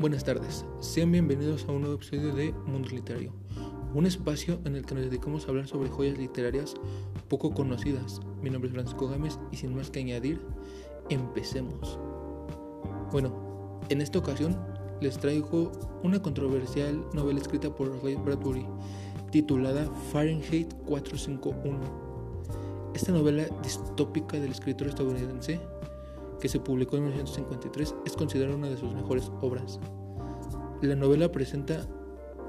Buenas tardes, sean bienvenidos a un nuevo episodio de Mundo Literario, un espacio en el que nos dedicamos a hablar sobre joyas literarias poco conocidas. Mi nombre es Francisco Gámez y sin más que añadir, empecemos. Bueno, en esta ocasión les traigo una controversial novela escrita por Ray Bradbury titulada Fahrenheit 451. Esta novela distópica del escritor estadounidense que se publicó en 1953, es considerada una de sus mejores obras. La novela presenta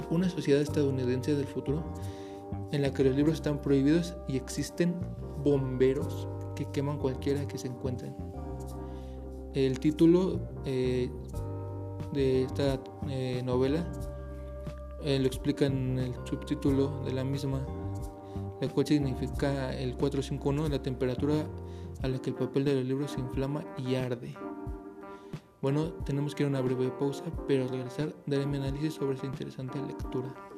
una sociedad estadounidense del futuro en la que los libros están prohibidos y existen bomberos que queman cualquiera que se encuentren. El título eh, de esta eh, novela eh, lo explica en el subtítulo de la misma, la cual significa el 451, la temperatura a la que el papel del libro se inflama y arde. Bueno, tenemos que ir a una breve pausa, pero al regresar daré mi análisis sobre esta interesante lectura.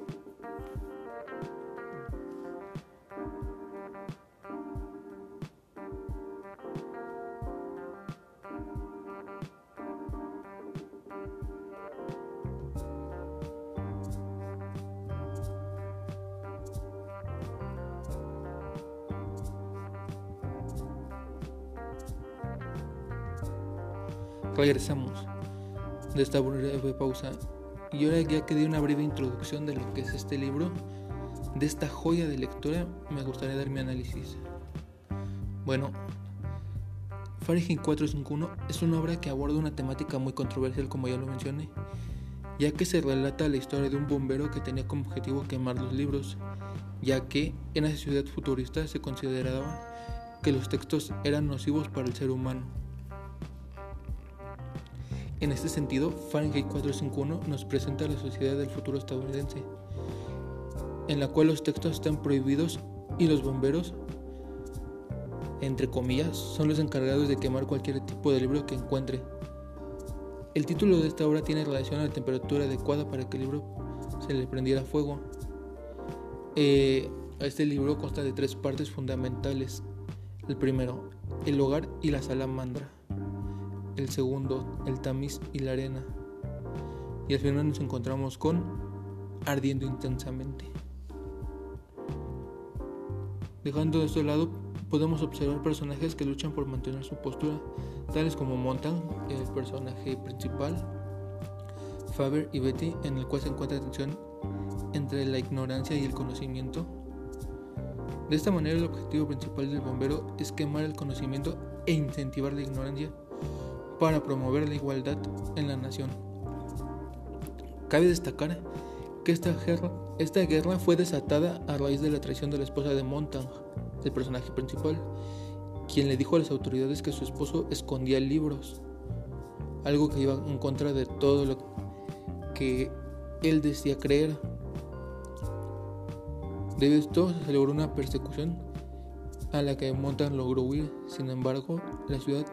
Regresamos de esta breve pausa y ahora ya que di una breve introducción de lo que es este libro, de esta joya de lectura, me gustaría dar mi análisis. Bueno, Fahrenheit 451 es una obra que aborda una temática muy controversial como ya lo mencioné, ya que se relata la historia de un bombero que tenía como objetivo quemar los libros, ya que en esa ciudad futurista se consideraba que los textos eran nocivos para el ser humano. En este sentido, Fahrenheit 451 nos presenta la sociedad del futuro estadounidense, en la cual los textos están prohibidos y los bomberos, entre comillas, son los encargados de quemar cualquier tipo de libro que encuentre. El título de esta obra tiene relación a la temperatura adecuada para que el libro se le prendiera fuego. Eh, este libro consta de tres partes fundamentales. El primero, el hogar y la salamandra el segundo, el tamiz y la arena. Y al final nos encontramos con ardiendo intensamente. Dejando de este lado, podemos observar personajes que luchan por mantener su postura, tales como Montan, el personaje principal, Faber y Betty, en el cual se encuentra tensión entre la ignorancia y el conocimiento. De esta manera, el objetivo principal del bombero es quemar el conocimiento e incentivar la ignorancia para promover la igualdad en la nación. Cabe destacar que esta guerra, fue desatada a raíz de la traición de la esposa de Montag, el personaje principal, quien le dijo a las autoridades que su esposo escondía libros, algo que iba en contra de todo lo que él decía creer. De esto se logró una persecución a la que Montag logró huir, sin embargo, la ciudad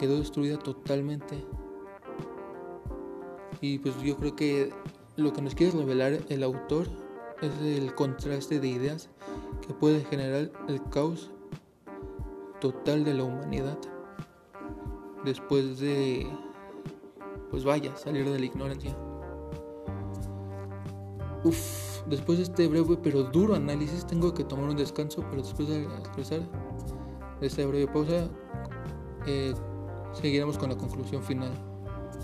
quedó destruida totalmente. Y pues yo creo que lo que nos quiere revelar el autor es el contraste de ideas que puede generar el caos total de la humanidad después de pues vaya, salir de la ignorancia. Uf, después de este breve pero duro análisis tengo que tomar un descanso, pero después de expresar de esta breve pausa eh, seguiremos con la conclusión final.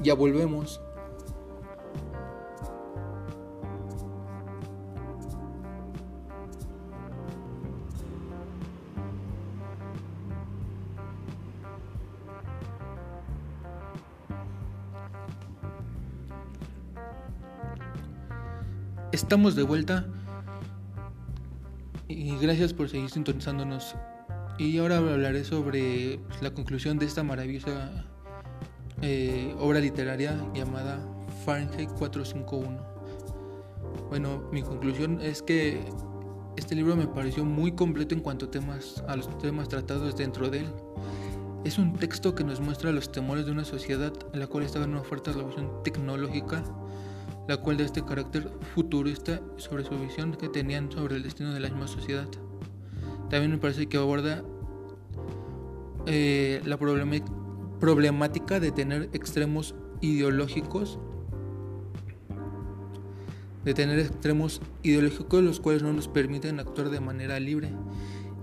Ya volvemos. Estamos de vuelta y gracias por seguir sintonizándonos y ahora hablaré sobre pues, la conclusión de esta maravillosa eh, obra literaria llamada Fahrenheit 451. Bueno, mi conclusión es que este libro me pareció muy completo en cuanto a, temas, a los temas tratados dentro de él. Es un texto que nos muestra los temores de una sociedad en la cual estaba en una fuerte revolución tecnológica, la cual de este carácter futurista sobre su visión que tenían sobre el destino de la misma sociedad. También me parece que aborda eh, la problemática de tener extremos ideológicos de tener extremos ideológicos los cuales no nos permiten actuar de manera libre,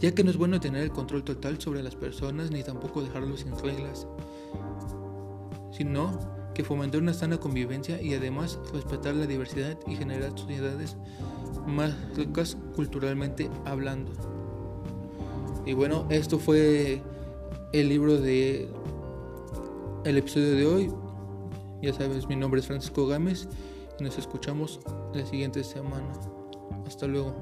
ya que no es bueno tener el control total sobre las personas ni tampoco dejarlos sin reglas, sino que fomentar una sana convivencia y además respetar la diversidad y generar sociedades más ricas culturalmente hablando. Y bueno, esto fue el libro de el episodio de hoy. Ya sabes, mi nombre es Francisco Gámez y nos escuchamos la siguiente semana. Hasta luego.